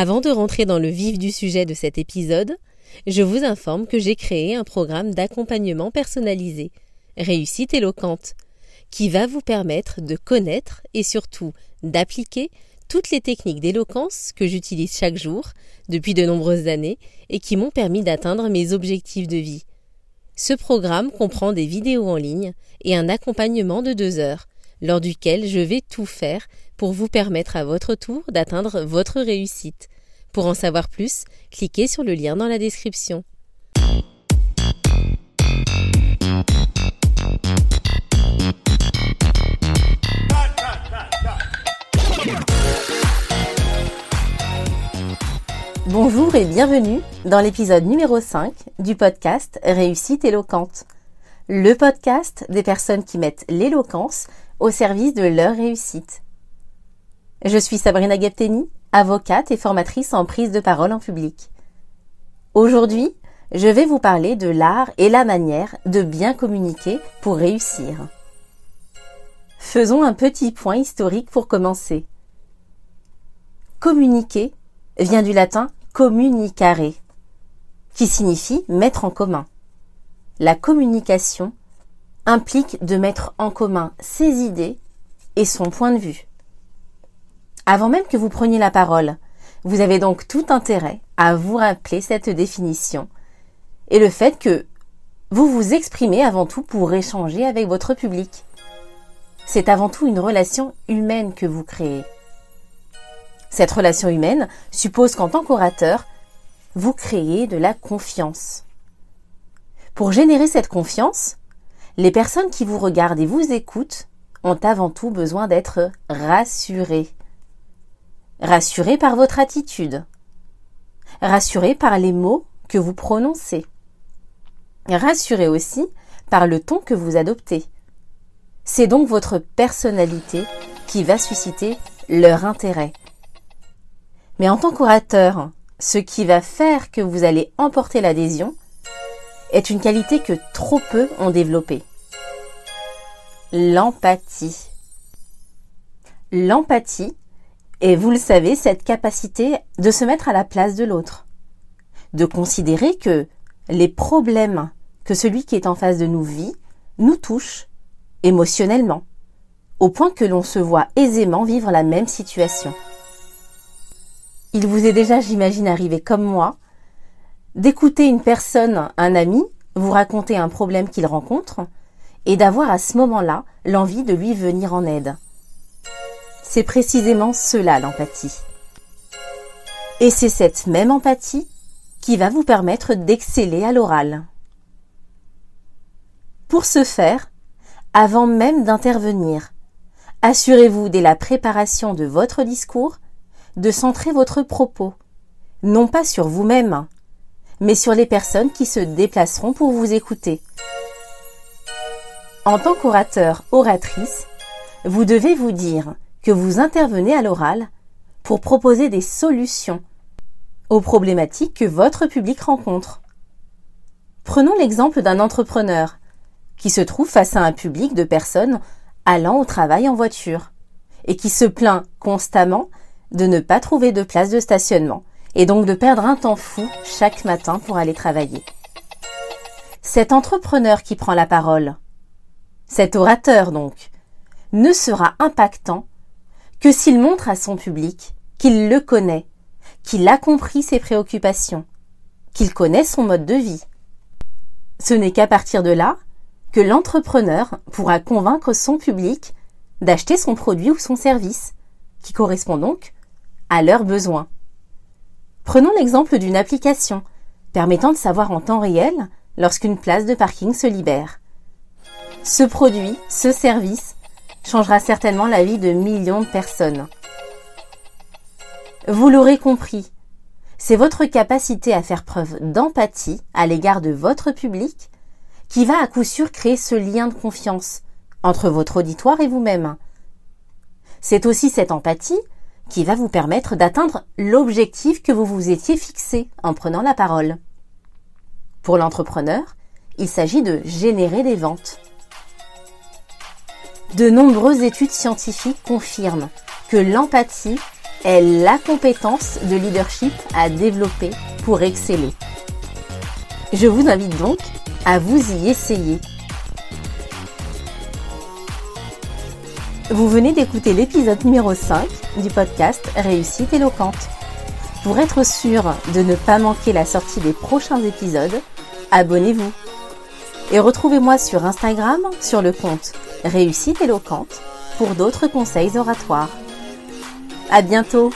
Avant de rentrer dans le vif du sujet de cet épisode, je vous informe que j'ai créé un programme d'accompagnement personnalisé, Réussite éloquente, qui va vous permettre de connaître et surtout d'appliquer toutes les techniques d'éloquence que j'utilise chaque jour depuis de nombreuses années et qui m'ont permis d'atteindre mes objectifs de vie. Ce programme comprend des vidéos en ligne et un accompagnement de deux heures, lors duquel je vais tout faire pour vous permettre à votre tour d'atteindre votre réussite. Pour en savoir plus, cliquez sur le lien dans la description. Bonjour et bienvenue dans l'épisode numéro 5 du podcast Réussite éloquente. Le podcast des personnes qui mettent l'éloquence au service de leur réussite. Je suis Sabrina Gapteni, avocate et formatrice en prise de parole en public. Aujourd'hui, je vais vous parler de l'art et la manière de bien communiquer pour réussir. Faisons un petit point historique pour commencer. Communiquer vient du latin communicare, qui signifie mettre en commun. La communication implique de mettre en commun ses idées et son point de vue. Avant même que vous preniez la parole, vous avez donc tout intérêt à vous rappeler cette définition et le fait que vous vous exprimez avant tout pour échanger avec votre public. C'est avant tout une relation humaine que vous créez. Cette relation humaine suppose qu'en tant qu'orateur, vous créez de la confiance. Pour générer cette confiance, les personnes qui vous regardent et vous écoutent ont avant tout besoin d'être rassurées. Rassurées par votre attitude. Rassurées par les mots que vous prononcez. Rassurées aussi par le ton que vous adoptez. C'est donc votre personnalité qui va susciter leur intérêt. Mais en tant qu'orateur, ce qui va faire que vous allez emporter l'adhésion est une qualité que trop peu ont développée. L'empathie. L'empathie est, vous le savez, cette capacité de se mettre à la place de l'autre, de considérer que les problèmes que celui qui est en face de nous vit nous touchent émotionnellement, au point que l'on se voit aisément vivre la même situation. Il vous est déjà, j'imagine, arrivé comme moi, d'écouter une personne, un ami, vous raconter un problème qu'il rencontre, et d'avoir à ce moment-là l'envie de lui venir en aide. C'est précisément cela l'empathie. Et c'est cette même empathie qui va vous permettre d'exceller à l'oral. Pour ce faire, avant même d'intervenir, assurez-vous dès la préparation de votre discours de centrer votre propos, non pas sur vous-même, mais sur les personnes qui se déplaceront pour vous écouter. En tant qu'orateur, oratrice, vous devez vous dire que vous intervenez à l'oral pour proposer des solutions aux problématiques que votre public rencontre. Prenons l'exemple d'un entrepreneur qui se trouve face à un public de personnes allant au travail en voiture et qui se plaint constamment de ne pas trouver de place de stationnement et donc de perdre un temps fou chaque matin pour aller travailler. Cet entrepreneur qui prend la parole, cet orateur donc, ne sera impactant que s'il montre à son public qu'il le connaît, qu'il a compris ses préoccupations, qu'il connaît son mode de vie. Ce n'est qu'à partir de là que l'entrepreneur pourra convaincre son public d'acheter son produit ou son service, qui correspond donc à leurs besoins. Prenons l'exemple d'une application permettant de savoir en temps réel lorsqu'une place de parking se libère. Ce produit, ce service, changera certainement la vie de millions de personnes. Vous l'aurez compris, c'est votre capacité à faire preuve d'empathie à l'égard de votre public qui va à coup sûr créer ce lien de confiance entre votre auditoire et vous-même. C'est aussi cette empathie qui va vous permettre d'atteindre l'objectif que vous vous étiez fixé en prenant la parole. Pour l'entrepreneur, il s'agit de générer des ventes. De nombreuses études scientifiques confirment que l'empathie est la compétence de leadership à développer pour exceller. Je vous invite donc à vous y essayer. Vous venez d'écouter l'épisode numéro 5 du podcast Réussite éloquente. Pour être sûr de ne pas manquer la sortie des prochains épisodes, abonnez-vous. Et retrouvez-moi sur Instagram sur le compte Réussite éloquente pour d'autres conseils oratoires. À bientôt!